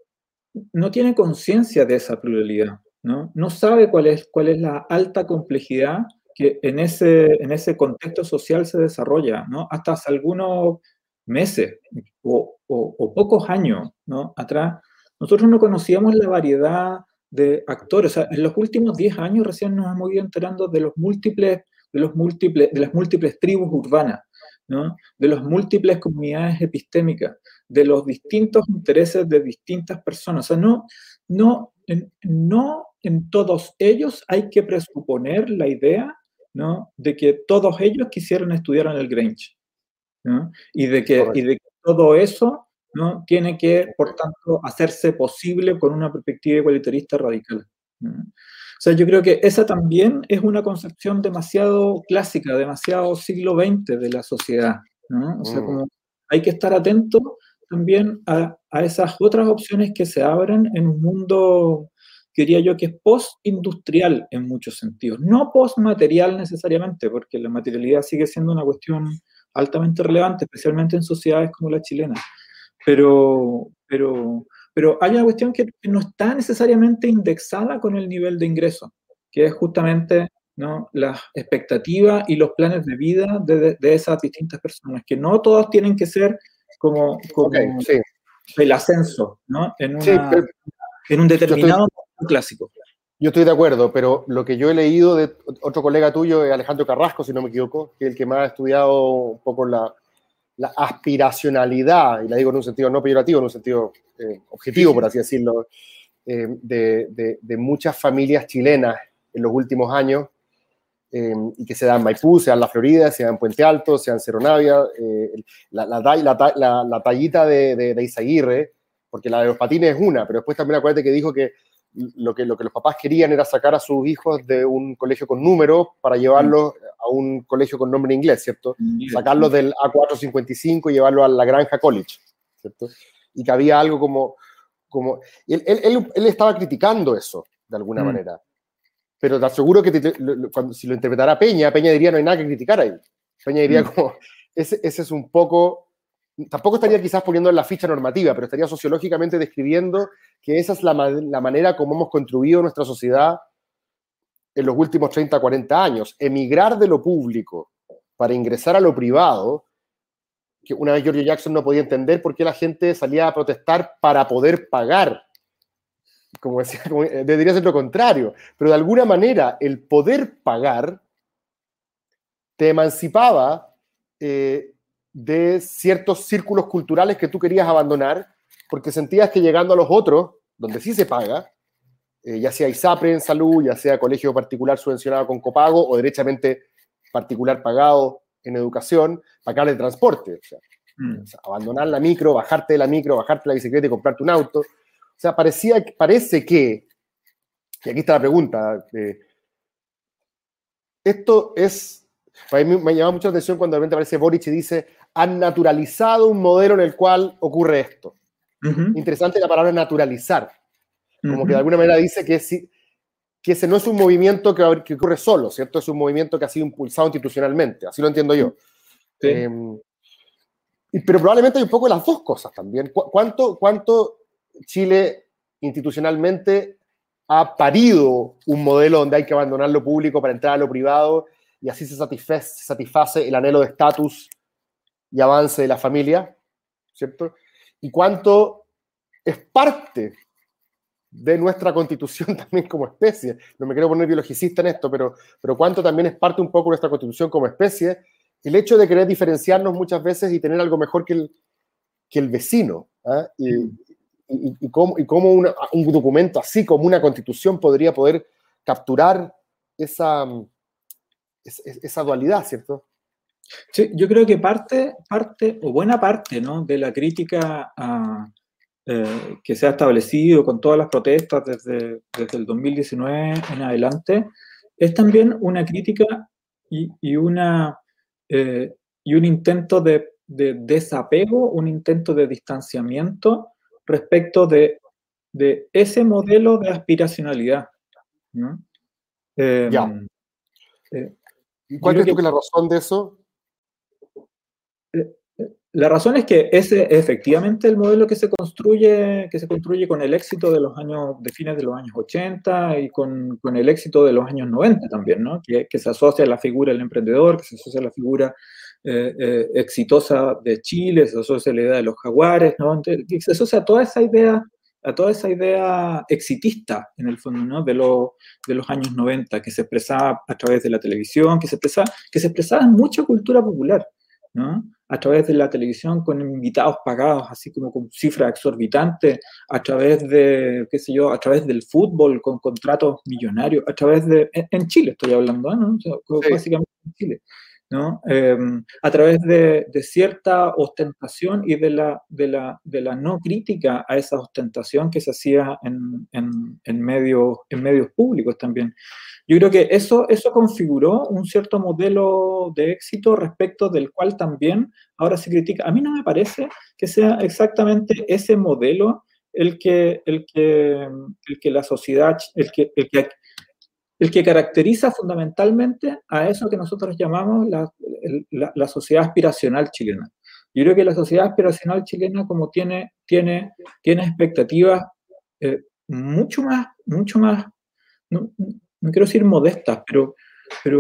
S2: no tiene conciencia de esa pluralidad, ¿no? No sabe cuál es, cuál es la alta complejidad que en ese, en ese contexto social se desarrolla, ¿no? Hasta hace algunos meses o, o- o pocos años, ¿no? Atrás, nosotros no conocíamos la variedad de actores. O sea, en los últimos 10 años recién nos hemos ido enterando de los múltiples, de los múltiples, de las múltiples tribus urbanas, ¿no? De las múltiples comunidades epistémicas, de los distintos intereses de distintas personas. O sea, no, no, en, no en todos ellos hay que presuponer la idea ¿no? de que todos ellos quisieran estudiar en el Grange. ¿no? Y, de que, y de que todo eso ¿no? tiene que, por tanto, hacerse posible con una perspectiva igualitarista radical. ¿no? O sea, yo creo que esa también es una concepción demasiado clásica, demasiado siglo XX de la sociedad. ¿no? O sea,
S1: Mm.
S2: como hay que estar atento también a, a esas otras opciones que se abren en un mundo, diría yo, que es post-industrial en muchos sentidos. No post-material necesariamente, porque la materialidad sigue siendo una cuestión altamente relevante, especialmente en sociedades como la chilena. Pero, pero, pero hay una cuestión que no está necesariamente indexada con el nivel de ingreso, que es justamente ¿no? las expectativas y los planes de vida de, de, de esas distintas personas, que no todos tienen que ser como, como
S1: Ok, sí.
S2: el ascenso, ¿no? En,
S1: Sí,
S2: una-
S1: pero-
S2: en un determinado clásico.
S1: Yo estoy de acuerdo, pero lo que yo he leído de otro colega tuyo, Alejandro Carrasco, si no me equivoco, que es el que más ha estudiado un poco la, la aspiracionalidad, y la digo en un sentido no peyorativo, en un sentido eh, objetivo, por así decirlo, eh, de, de- de muchas familias chilenas en los últimos años, eh, y que se dan en Maipú, sea en la Florida, sea en Puente Alto, sea en Cerro Navia, eh, la, la, la ta- la- la tallita de, de, de Izaguirre, porque la de los patines es una, pero después también acuérdate que dijo que lo que, lo que los papás querían era sacar a sus hijos de un colegio con números para llevarlos a un colegio con nombre en inglés, ¿cierto? Sacarlos del A455 y llevarlos a la Granja College, ¿cierto? Y que había algo como... como él, él, él- estaba criticando eso, de alguna
S2: Mm.
S1: manera. Pero te aseguro que te- lo- lo- cuando, si lo interpretara Peña, Peña diría no hay nada que criticar ahí. Peña diría
S2: Mm.
S1: como, ese, ese es un poco... Tampoco estaría quizás poniendo en la ficha normativa, pero estaría sociológicamente describiendo que esa es la, ma- la manera como hemos construido nuestra sociedad en los últimos 30, 40 años. Emigrar de lo público para ingresar a lo privado, que una vez George Jackson no podía entender por qué la gente salía a protestar para poder pagar. Como decía, eh, debería ser lo contrario. Pero de alguna manera el poder pagar te emancipaba eh, de ciertos círculos culturales que tú querías abandonar porque sentías que llegando a los otros, donde sí se paga, eh, ya sea ISAPRE en salud, ya sea colegio particular subvencionado con copago o derechamente particular pagado en educación, pagar el transporte. O sea,
S2: Mm.
S1: o sea, abandonar la micro, bajarte de la micro, bajarte la bicicleta y comprarte un auto. O sea, parecía, parece que, y aquí está la pregunta, eh, esto es, a mí me llama mucho la atención cuando de repente aparece Boric y dice, han naturalizado un modelo en el cual ocurre esto.
S2: Ujú,
S1: Interesante la palabra naturalizar, como
S2: ujú.
S1: que de alguna manera dice que, sí, que ese no es un movimiento que, que ocurre solo, ¿cierto? Es un movimiento que ha sido impulsado institucionalmente, así lo entiendo yo.
S2: Sí.
S1: Eh, pero probablemente hay un poco de las dos cosas también. ¿Cu- ¿Cuánto, ¿Cuánto Chile institucionalmente ha parido un modelo donde hay que abandonar lo público para entrar a lo privado y así se satisface, satisface el anhelo de estatus y avance de la familia? ¿Cierto? ¿Y cuánto es parte de nuestra constitución también como especie? No me quiero poner biologicista en esto, pero, pero cuánto también es parte un poco de nuestra constitución como especie el hecho de querer diferenciarnos muchas veces y tener algo mejor que el, que el vecino. ¿ah? Y, y, y cómo, y cómo una- un documento así como una constitución podría poder capturar esa, es- es- esa dualidad, ¿cierto?
S2: Sí, yo creo que parte, parte o buena parte ¿no? de la crítica a, eh, que se ha establecido con todas las protestas desde, desde el 2019 en adelante es también una crítica y, y una, eh, y un intento de de desapego, un intento de distanciamiento respecto de, de ese modelo de aspiracionalidad. ¿no? Eh,
S1: Ya.
S2: eh,
S1: ¿Y cuál crees tú que es la razón de eso?
S2: La razón es que ese es efectivamente el modelo que se construye, que se construye con el éxito de los años, de fines de los años 80 y con, con el éxito de los años 90 también, ¿no? Que, que se asocia la figura del emprendedor, que se asocia la figura eh, eh, exitosa de Chile, se asocia la idea de los jaguares, ¿no? Entonces, se asocia a toda esa idea, a toda esa idea exitista, en el fondo, ¿no? De, lo- de los años 90, que se expresaba a través de la televisión, que se expresaba, que se expresaba en mucha cultura popular, ¿no? a través de la televisión con invitados pagados, así como con cifras exorbitantes, a través de, qué sé yo, a través del fútbol con contratos millonarios, a través de, en, en Chile estoy hablando, ¿no? O sea,
S1: Sí.
S2: básicamente en Chile, ¿no? Eh, a través de, de cierta ostentación y de la, de, la, de la no crítica a esa ostentación que se hacía en, en, en medios, en medios públicos también. Yo creo que eso, eso configuró un cierto modelo de éxito respecto del cual también ahora se critica. A mí no me parece que sea exactamente ese modelo el que, el que, el que la sociedad, el que, el que, el que caracteriza fundamentalmente a eso que nosotros llamamos la, la- la sociedad aspiracional chilena. Yo creo que la sociedad aspiracional chilena como tiene, tiene, tiene expectativas eh, mucho más, mucho más, no, no quiero decir modestas, pero, pero,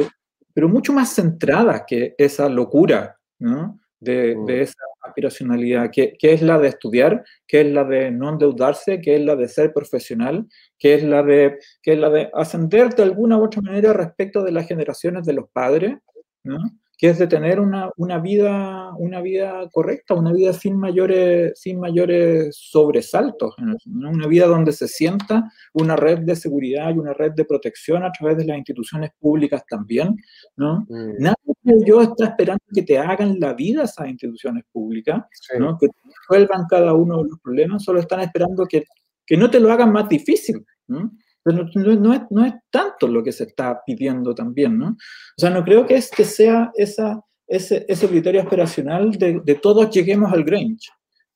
S2: pero mucho más centradas que esa locura ¿no? de,
S1: Mm.
S2: de esa aspiracionalidad, que, que es la de estudiar, que es la de no endeudarse, que es la de ser profesional, que es la de, que es la de ascender de alguna u otra manera respecto de las generaciones de los padres, ¿no? Que es de tener una, una, vida, una vida correcta, una vida sin mayores, sin mayores sobresaltos, ¿no? una vida donde se sienta una red de seguridad y una red de protección a través de las instituciones públicas también. ¿no?
S1: Mm,
S2: Nadie, yo, está esperando que te hagan la vida esas instituciones públicas,
S1: sí.
S2: ¿no? que resuelvan cada uno de los problemas, solo están esperando que, que no te lo hagan más difícil. ¿no? Pero no, no, es, no es tanto lo que se está pidiendo también, ¿no? O sea, no creo que, es, que sea esa, ese, ese criterio aspiracional de, de todos lleguemos al Grange,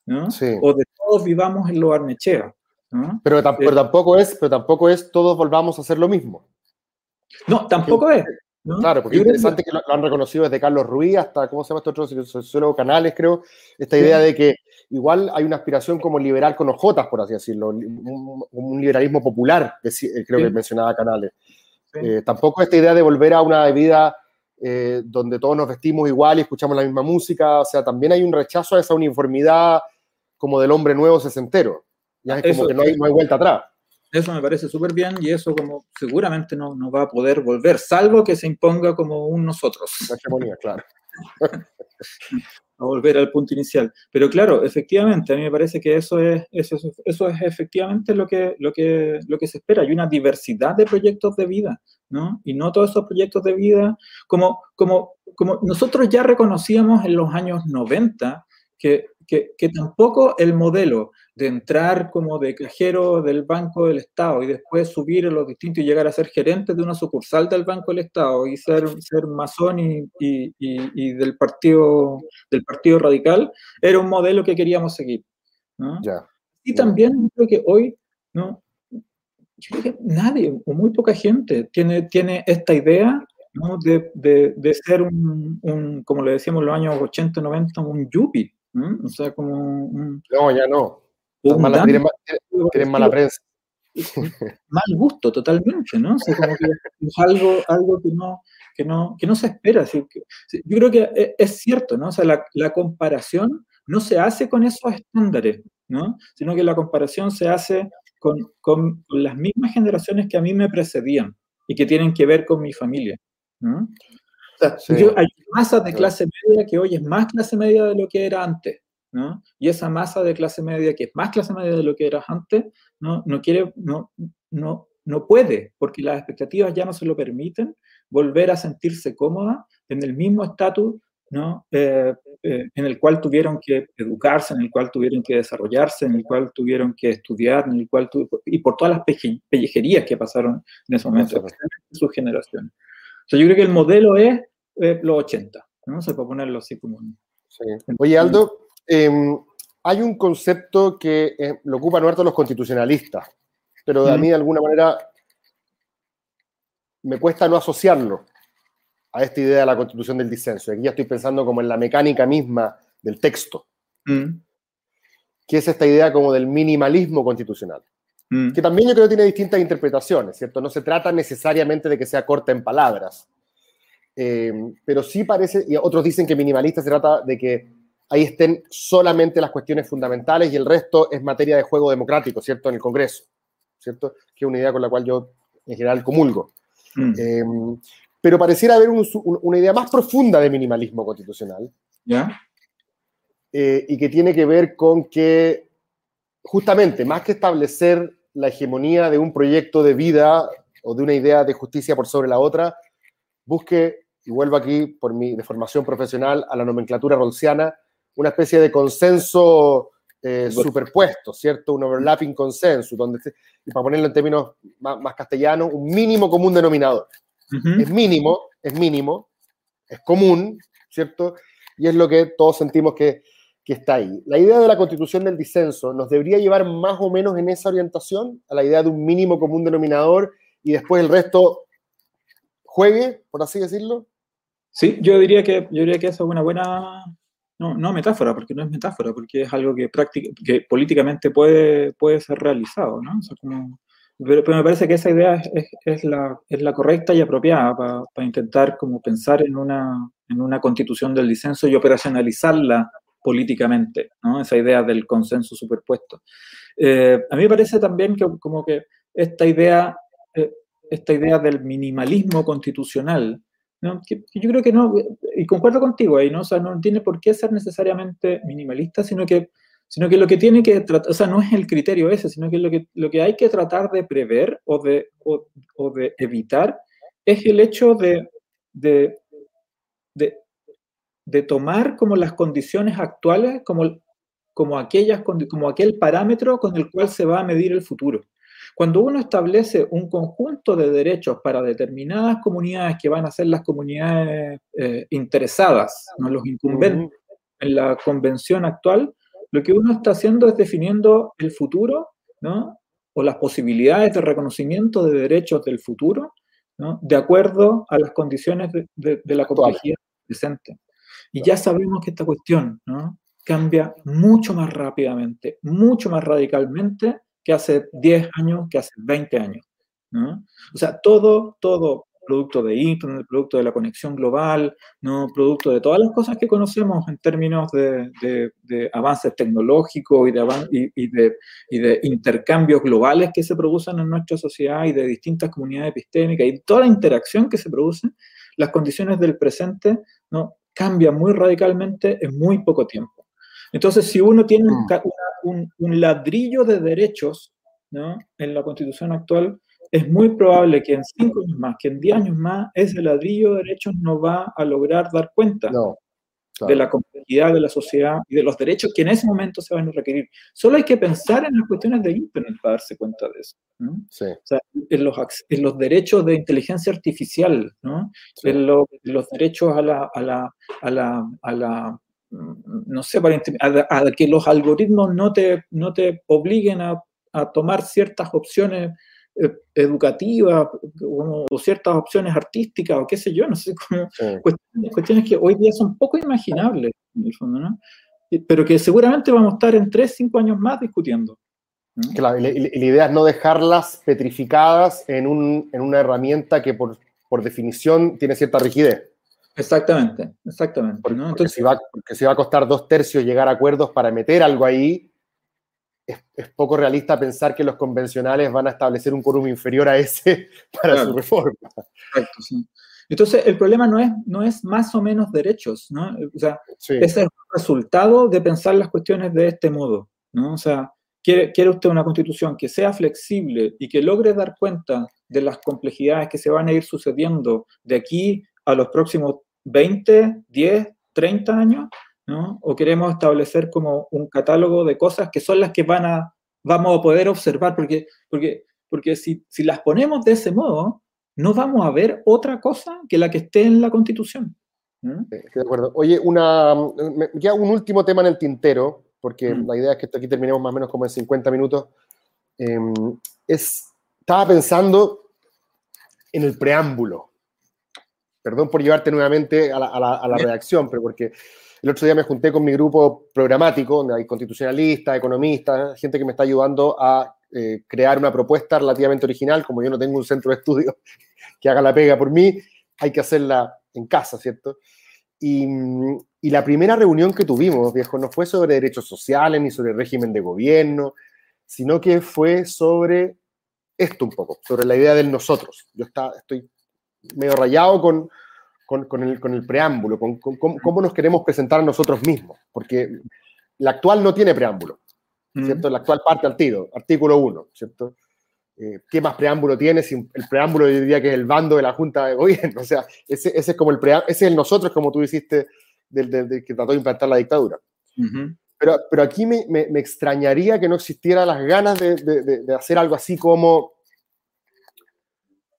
S2: ¿no?
S1: Sí.
S2: O de todos vivamos en lo Arnechea, ¿no?
S1: Pero,
S2: Eh.
S1: pero tampoco es, pero tampoco es todos volvamos a hacer lo mismo.
S2: No, tampoco es. ¿no?
S1: Claro, porque es interesante que lo, lo han reconocido desde Carlos Ruiz hasta, ¿cómo se llama este otro sociólogo Canales, creo? Esta idea de que igual hay una aspiración como liberal con ojotas, por así decirlo, un, un liberalismo popular, eh, creo
S2: Sí.
S1: que mencionaba Canales.
S2: Sí.
S1: Eh, tampoco esta idea de volver a una vida eh, donde todos nos vestimos igual y escuchamos la misma música, o sea, también hay un rechazo a esa uniformidad como del hombre nuevo sesentero. Ya es como
S2: Eso-
S1: que no hay, no hay vuelta atrás.
S2: Eso me parece súper bien y eso como seguramente no, no va a poder volver, salvo que se imponga como un nosotros.
S1: La hegemonía, claro.
S2: a volver al punto inicial. Pero claro, efectivamente, a mí me parece que eso es, eso, es- eso es efectivamente lo que, lo, que, lo que se espera. Hay una diversidad de proyectos de vida, ¿no? Y no todos esos proyectos de vida, como, como, como nosotros ya reconocíamos en los años 90 que, que, que tampoco el modelo de entrar como de cajero del Banco del Estado y después subir a los distintos y llegar a ser gerente de una sucursal del Banco del Estado y ser, ser masón y, y, y, y del partido del Partido Radical, era un modelo que queríamos seguir. ¿no?
S1: Ya.
S2: Y también creo que hoy, ¿no? yo creo que nadie o muy poca gente tiene, tiene esta idea ¿no? de, de, de, ser un, un, como le decíamos en los años 80, 90, un yuppie. ¿No? O sea, como un...
S1: No, ya no. Mala, tienen, mala prensa.
S2: mal gusto totalmente, ¿no? O sea, como que es algo, algo que, no, que, no, que no se espera. así que- yo creo que es, es cierto, ¿no? O sea, la, la comparación no se hace con esos estándares, ¿no? Sino que la comparación se hace con, con, con las mismas generaciones que a mí me precedían y que tienen que ver con mi familia, ¿no? O sea,
S1: Sí.
S2: yo- hay masas de clase media que hoy es más clase media de lo que era antes, ¿no? Y esa masa de clase media que es más clase media de lo que era antes, no, no quiere, no, no, no puede, porque las expectativas ya no se lo permiten, volver a sentirse cómoda en el mismo estatus ¿no? Eh, eh, en el cual tuvieron que educarse, en el cual tuvieron que desarrollarse, en el cual tuvieron que estudiar, en el cual tu- y por todas las pellejerías que pasaron en ese momento, en sus generaciones. Sea, yo creo que el modelo es eh, los 80, ¿no? O sea, para ponerlo así como...
S1: Sí. Oye, Aldo, eh, hay un concepto que eh, lo ocupan harto los constitucionalistas, pero a mí de alguna manera me cuesta no asociarlo a esta idea de la constitución del disenso. Aquí ya estoy pensando como en la mecánica misma del texto,
S2: Mm,
S1: que es esta idea como del minimalismo constitucional,
S2: mm,
S1: que también yo creo que tiene distintas interpretaciones, ¿cierto? No se trata necesariamente de que sea corta en palabras, Eh, pero sí parece, y otros dicen que minimalista se trata de que ahí estén solamente las cuestiones fundamentales y el resto es materia de juego democrático, ¿cierto? En el Congreso, ¿cierto? Que es una idea con la cual yo en general comulgo.
S2: mm.
S1: Eh, pero pareciera haber un- un- una idea más profunda de minimalismo constitucional
S2: ¿Ya?
S1: eh, y que tiene que ver con que justamente, más que establecer la hegemonía de un proyecto de vida o de una idea de justicia por sobre la otra, busque, y vuelvo aquí por mi de formación profesional a la nomenclatura rolsiana, una especie de consenso eh, superpuesto, ¿cierto? Un overlapping consenso, donde, y para ponerlo en términos más, más castellanos, un mínimo común denominador es mínimo, es mínimo, es común, ¿cierto? Y es lo que todos sentimos que, que está ahí. La idea de la constitución del disenso nos debería llevar más o menos en esa orientación, a la idea de un mínimo común denominador y después el resto juegue, por así decirlo.
S2: Sí, yo diría que, yo diría que esa es una buena, no, no metáfora, porque no es metáfora, porque es algo que, políticamente puede, puede ser realizado, ¿no? Pero, me parece que esa idea es, la, es la correcta y apropiada para intentar como pensar en una, en una constitución del disenso y operacionalizarla políticamente, ¿no? Esa idea del consenso superpuesto. Eh, a mí me parece también que como que esta idea, eh, esta idea del minimalismo constitucional, ¿no? Que, que yo creo que no, y concuerdo contigo ahí, ¿no? O sea, no tiene por qué ser necesariamente minimalista, sino que, sino que lo que tiene que tratar, o sea, no es el criterio ese, sino que lo que, lo que hay que tratar de prever o de, o, o de evitar es el hecho de, de, de, de tomar como las condiciones actuales como, como, aquellas, como aquel parámetro con el cual se va a medir el futuro. Cuando uno establece un conjunto de derechos para determinadas comunidades que van a ser las comunidades eh, interesadas, ¿no? los incumbentes en la convención actual, lo que uno está haciendo es definiendo el futuro, ¿no? o las posibilidades de reconocimiento de derechos del futuro, ¿no? de acuerdo a las condiciones de, de- de la complejidad presente. Y ya sabemos que esta cuestión ¿no? cambia mucho más rápidamente, mucho más radicalmente que hace 10 años, que hace 20 años. ¿no? O sea, todo, todo producto de Internet, producto de la conexión global, ¿no? producto de todas las cosas que conocemos en términos de, de- de avances tecnológicos y de, avan- y, y y de intercambios globales que se producen en nuestra sociedad y de distintas comunidades epistémicas y toda la interacción que se produce, las condiciones del presente ¿no? Cambian muy radicalmente en muy poco tiempo. Entonces, si uno tiene un,
S1: Mm.
S2: un ladrillo de derechos ¿no? en la constitución actual, es muy probable que en cinco años más, que en diez años más, ese ladrillo de derechos no va a lograr dar cuenta
S1: No. Claro.
S2: de la complejidad de la sociedad y de los derechos que en ese momento se van a requerir. Solo hay que pensar en las cuestiones de Internet para darse cuenta de eso. ¿no?
S1: Sí,
S2: O sea, en los, en los derechos de inteligencia artificial, ¿no?
S1: sí.
S2: en lo- los derechos a la, a la, a la, a la, mm, no sé, para a, a que los algoritmos no te, no te obliguen a, a tomar ciertas opciones educativas o, o ciertas opciones artísticas o qué sé yo, no sé cómo,
S1: sí.
S2: cuestiones, cuestiones que hoy día son poco imaginables, en el fondo, ¿no? Y- Pero que seguramente vamos a estar en 3, 5 años más discutiendo. ¿no?
S1: Claro, y la, y la idea es no dejarlas petrificadas en, un- en una herramienta que por, por definición tiene cierta rigidez.
S2: Exactamente, exactamente. ¿no?
S1: porque
S2: Entonces,
S1: si va, porque si va a costar dos tercios llegar a acuerdos para meter algo ahí, es, es poco realista pensar que los convencionales van a establecer un quórum inferior a ese para
S2: Claro.
S1: su reforma.
S2: Exacto, sí. Entonces, el problema no es, no es más o menos derechos, ¿no? O sea,
S1: Sí,
S2: ese es el resultado de pensar las cuestiones de este modo, ¿no? O sea, quiere, quiere usted una constitución que sea flexible y que logre dar cuenta de las complejidades que se van a ir sucediendo de aquí a los próximos 20, 10, 30 años, ¿no? O queremos establecer como un catálogo de cosas que son las que van a, vamos a poder observar, porque, porque, porque si, si las ponemos de ese modo, no vamos a ver otra cosa que la que esté en la constitución. ¿Mm?
S1: Estoy de acuerdo. Oye, una, me queda un último tema en el tintero, porque
S2: Mm.
S1: la idea es que aquí terminemos más o menos como en 50 minutos. Eh, es, estaba pensando en el preámbulo. Perdón por llevarte nuevamente a la, a la- a la redacción, pero porque el otro día me junté con mi grupo programático, donde hay constitucionalistas, economistas, gente que me está ayudando a eh, crear una propuesta relativamente original. Como yo no tengo un centro de estudio que haga la pega por mí, hay que hacerla en casa, ¿cierto? Y, y la primera reunión que tuvimos, viejo, no fue sobre derechos sociales ni sobre régimen de gobierno, sino que fue sobre esto un poco, sobre la idea del nosotros. Yo está, estoy medio rayado con, con, con el, con el preámbulo, con, con cómo, cómo nos queremos presentar a nosotros mismos, porque la actual no tiene preámbulo. ¿cierto? La actual parte al tiro, artículo 1, ¿cierto? Eh, ¿Qué más preámbulo tiene? Si el preámbulo yo diría que es el bando de la Junta de Gobierno, o sea, ese, ese es como el preámbulo, ese es el nosotros, como tú hiciste, del, del- del que trató de implantar la dictadura. Pero, pero aquí me, me- me extrañaría que no existiera las ganas de, de- de- de hacer algo así como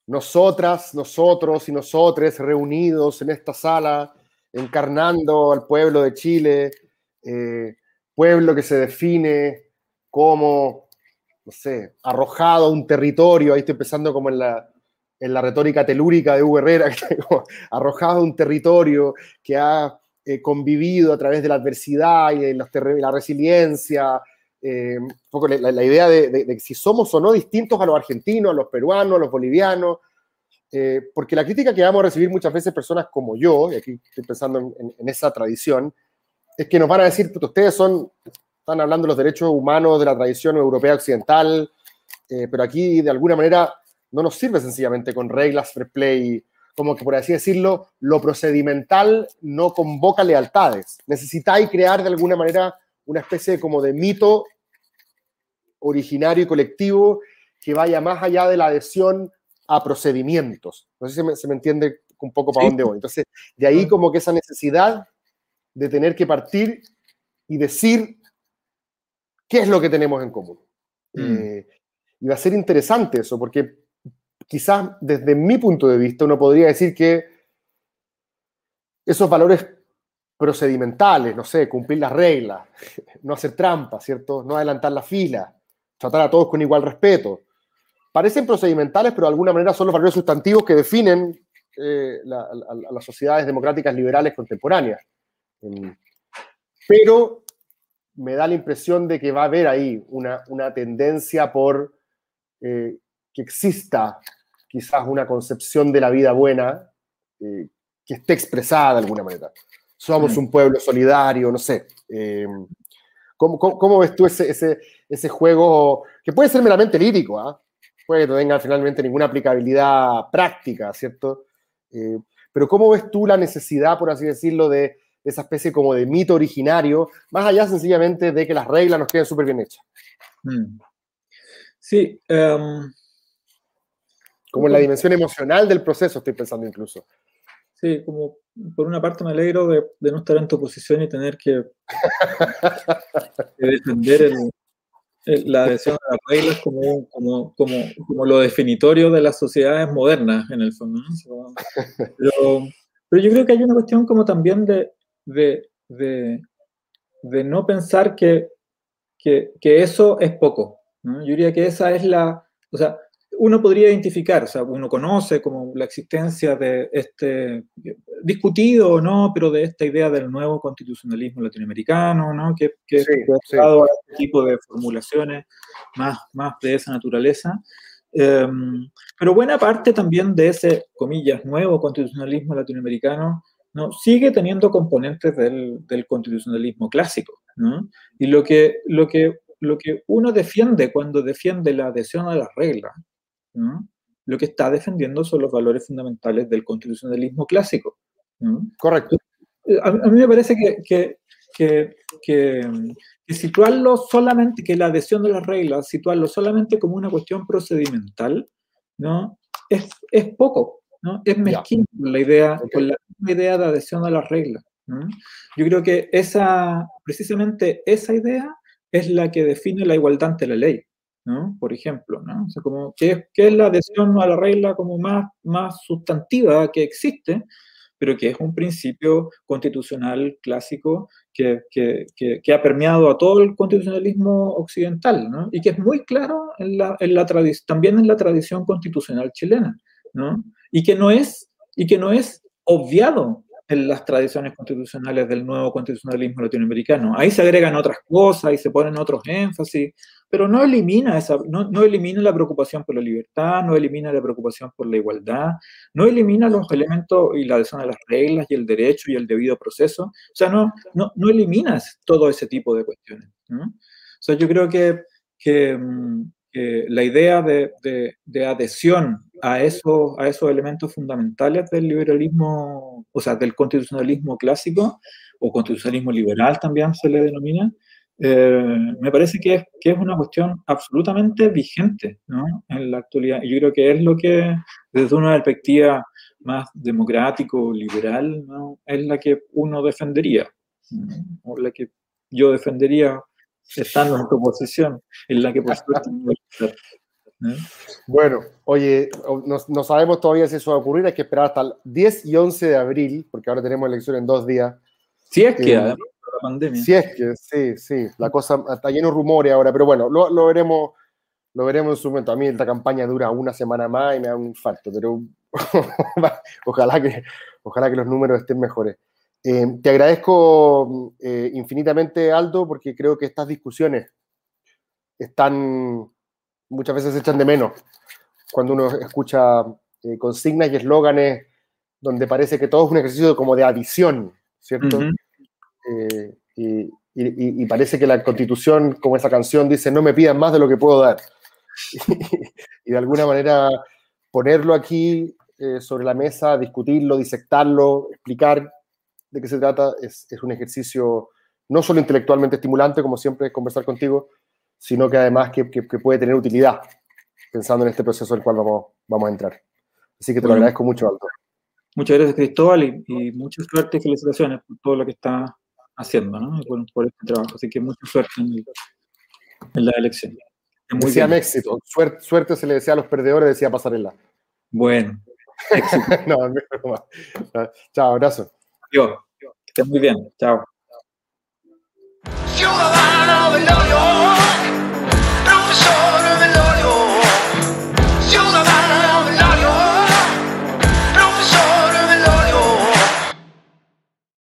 S1: nosotras, nosotros y nosotres reunidos en esta sala, encarnando al pueblo de Chile, eh, pueblo que se define como, no sé, arrojado a un territorio, ahí estoy pensando como en la, en la retórica telúrica de Hugo Herrera, arrojado a un territorio que ha eh, convivido a través de la adversidad y de la resiliencia, eh, un poco la, la idea de, de- de si somos o no distintos a los argentinos, a los peruanos, a los bolivianos, eh, porque la crítica que vamos a recibir muchas veces personas como yo, y aquí estoy pensando en, en- en esa tradición, es que nos van a decir, "Puta, ustedes son, están hablando de los derechos humanos de la tradición europea occidental, eh, pero aquí de alguna manera no nos sirve sencillamente con reglas fair play, como que por así decirlo, lo procedimental no convoca lealtades. Necesitáis crear de alguna manera una especie como de mito originario y colectivo que vaya más allá de la adhesión a procedimientos. No sé si me- se me entiende un poco para
S2: Sí.
S1: dónde voy. Entonces, de ahí como que esa necesidad de tener que partir y decir qué es lo que tenemos en común.
S2: Mm.
S1: Eh, y va a ser interesante eso, porque quizás desde mi punto de vista uno podría decir que esos valores procedimentales, no sé, cumplir las reglas, no hacer trampas, ¿cierto? No adelantar la fila, tratar a todos con igual respeto. Parecen procedimentales, pero de alguna manera son los valores sustantivos que definen eh, las sociedades democráticas liberales contemporáneas. Em, Pero me da la impresión de que va a haber ahí una, una tendencia por eh, que exista quizás una concepción de la vida buena eh, que esté expresada de alguna manera. Somos un pueblo solidario, no sé. eh, ¿cómo, cómo, cómo ves tú ese, ese, ese juego que puede ser meramente lírico? ¿ah? Puede que no tenga finalmente ninguna aplicabilidad práctica, ¿cierto? Eh, pero ¿cómo ves tú la necesidad, por así decirlo, de, de esa especie como de mito originario, más allá sencillamente de que las reglas nos queden súper bien hechas?
S2: Mm. Sí, em,
S1: Como en la dimensión emocional del proceso, estoy pensando incluso.
S2: Sí, como por una parte me alegro de, de no estar en tu posición y tener que, que defender el- el- la adhesión a las reglas como, como, como, como lo definitorio de las sociedades modernas, en el fondo. ¿no? Pero, pero yo creo que hay una cuestión como también de, de, de, de no pensar que, que, que eso es poco. ¿no? Yo diría que esa es la, o sea, uno podría identificar, o sea, uno conoce como la existencia de este, discutido o no, pero de esta idea del nuevo constitucionalismo latinoamericano, ¿no? Que, que,
S1: Sí,
S2: ha
S1: sí.
S2: dado a este tipo de formulaciones más, más de esa naturaleza. Em, pero buena parte también de ese, comillas, nuevo constitucionalismo latinoamericano, ¿no? sigue teniendo componentes del, del constitucionalismo clásico. ¿no? Y lo que, lo, que, lo que uno defiende cuando defiende la adhesión a las reglas, ¿no? lo que está defendiendo son los valores fundamentales del constitucionalismo clásico. ¿no?
S1: Correcto.
S2: a, a mí me parece que, que, que, que, que situarlo solamente, que la adhesión de las reglas, situarlo solamente como una cuestión procedimental, ¿no? Es, es poco, ¿no? Es mezquino con la idea, con la idea de adhesión a las reglas. ¿no? Yo creo que esa, precisamente esa idea es la que define la igualdad ante la ley. ¿No? Por ejemplo, ¿no? O sea, como, ¿qué, es, qué es la adhesión a la regla como más, más sustantiva que existe? pero que es un principio constitucional clásico que, que, que, ha permeado a todo el constitucionalismo occidental, ¿no? y que es muy claro en la, en la también en la tradición constitucional chilena, ¿no? y, que no es, y que no es obviado en las tradiciones constitucionales del nuevo constitucionalismo latinoamericano. Ahí se agregan otras cosas y se ponen otros énfasis, pero no elimina, esa, no, no, elimina la preocupación por la libertad, no elimina la preocupación por la igualdad, no elimina los elementos y la adhesión a las reglas y el derecho y el debido proceso. O sea, no, no, no eliminas todo ese tipo de cuestiones. ¿no? O sea, yo creo que, que, mm, que la idea de, de, de adhesión a esos, a esos elementos fundamentales del liberalismo, o sea, del constitucionalismo clásico, o constitucionalismo liberal también se le denomina, eh, me parece que es, que es una cuestión absolutamente vigente ¿no? en la actualidad. Y yo creo que es lo que, desde una perspectiva más democrático, liberal, ¿no? es la que uno defendería, o la que yo defendería estando en tu posición, en la que por supuesto
S1: bueno, oye, no, no, sabemos todavía si eso va a ocurrir, hay que esperar hasta el 10 y 11 de abril, porque ahora tenemos elección en dos días.
S2: Si es que, eh, además de la pandemia.
S1: Si es que, sí, sí, la cosa está lleno de rumores ahora, pero bueno, lo, lo, veremos lo veremos en su momento. A mí esta campaña dura una semana más y me da un infarto, pero ojalá, que, ojalá que los números estén mejores. Eh, te agradezco eh, infinitamente, Aldo, porque creo que estas discusiones están muchas veces se echan de menos cuando uno escucha eh, consignas y eslóganes donde parece que todo es un ejercicio como de adición, ¿cierto? Eh, y, y, y, parece que la constitución, como esa canción, dice, no me pidan más de lo que puedo dar. y, de alguna manera ponerlo aquí eh, sobre la mesa, discutirlo, disectarlo, explicar de qué se trata, es, es un ejercicio no solo intelectualmente estimulante, como siempre es conversar contigo, sino que además que, que, que, puede tener utilidad, pensando en este proceso al cual vamos, vamos a entrar. Así que te bueno, lo agradezco mucho, Aldo.
S2: Muchas gracias, Cristóbal, y, y, mucha suerte y felicitaciones por todo lo que está haciendo ¿no? por, por, este trabajo. Así que mucha suerte en, la elección.
S1: Muy éxito. Suerte, suerte se le decía a los perdedores, decía pasarela.
S2: Bueno.
S1: no, no, Chao, abrazo.
S2: Yo, que estés muy bien. Chao.
S3: Del.